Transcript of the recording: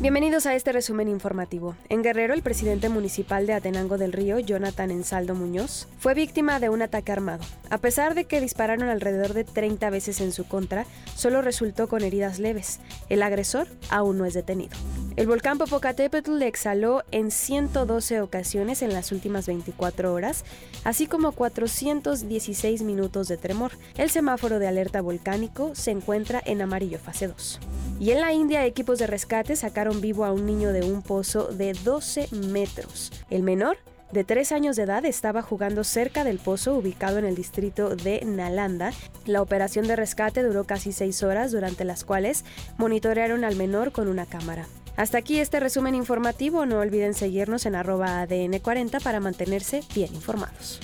Bienvenidos a este resumen informativo. En Guerrero, el presidente municipal de Atenango del Río, Jonathan Ensaldo Muñoz, fue víctima de un ataque armado. A pesar de que dispararon alrededor de 30 veces en su contra, solo resultó con heridas leves. El agresor aún no es detenido. El volcán Popocatépetl exhaló en 112 ocasiones en las últimas 24 horas, así como 416 minutos de tremor. El semáforo de alerta volcánico se encuentra en amarillo fase 2. Y en la India, equipos de rescate sacaron vivo a un niño de un pozo de 12 metros. El menor de 3 años de edad estaba jugando cerca del pozo ubicado en el distrito de Nalanda. La operación de rescate duró casi 6 horas, durante las cuales monitorearon al menor con una cámara. Hasta aquí este resumen informativo. No olviden seguirnos en arroba ADN40 para mantenerse bien informados.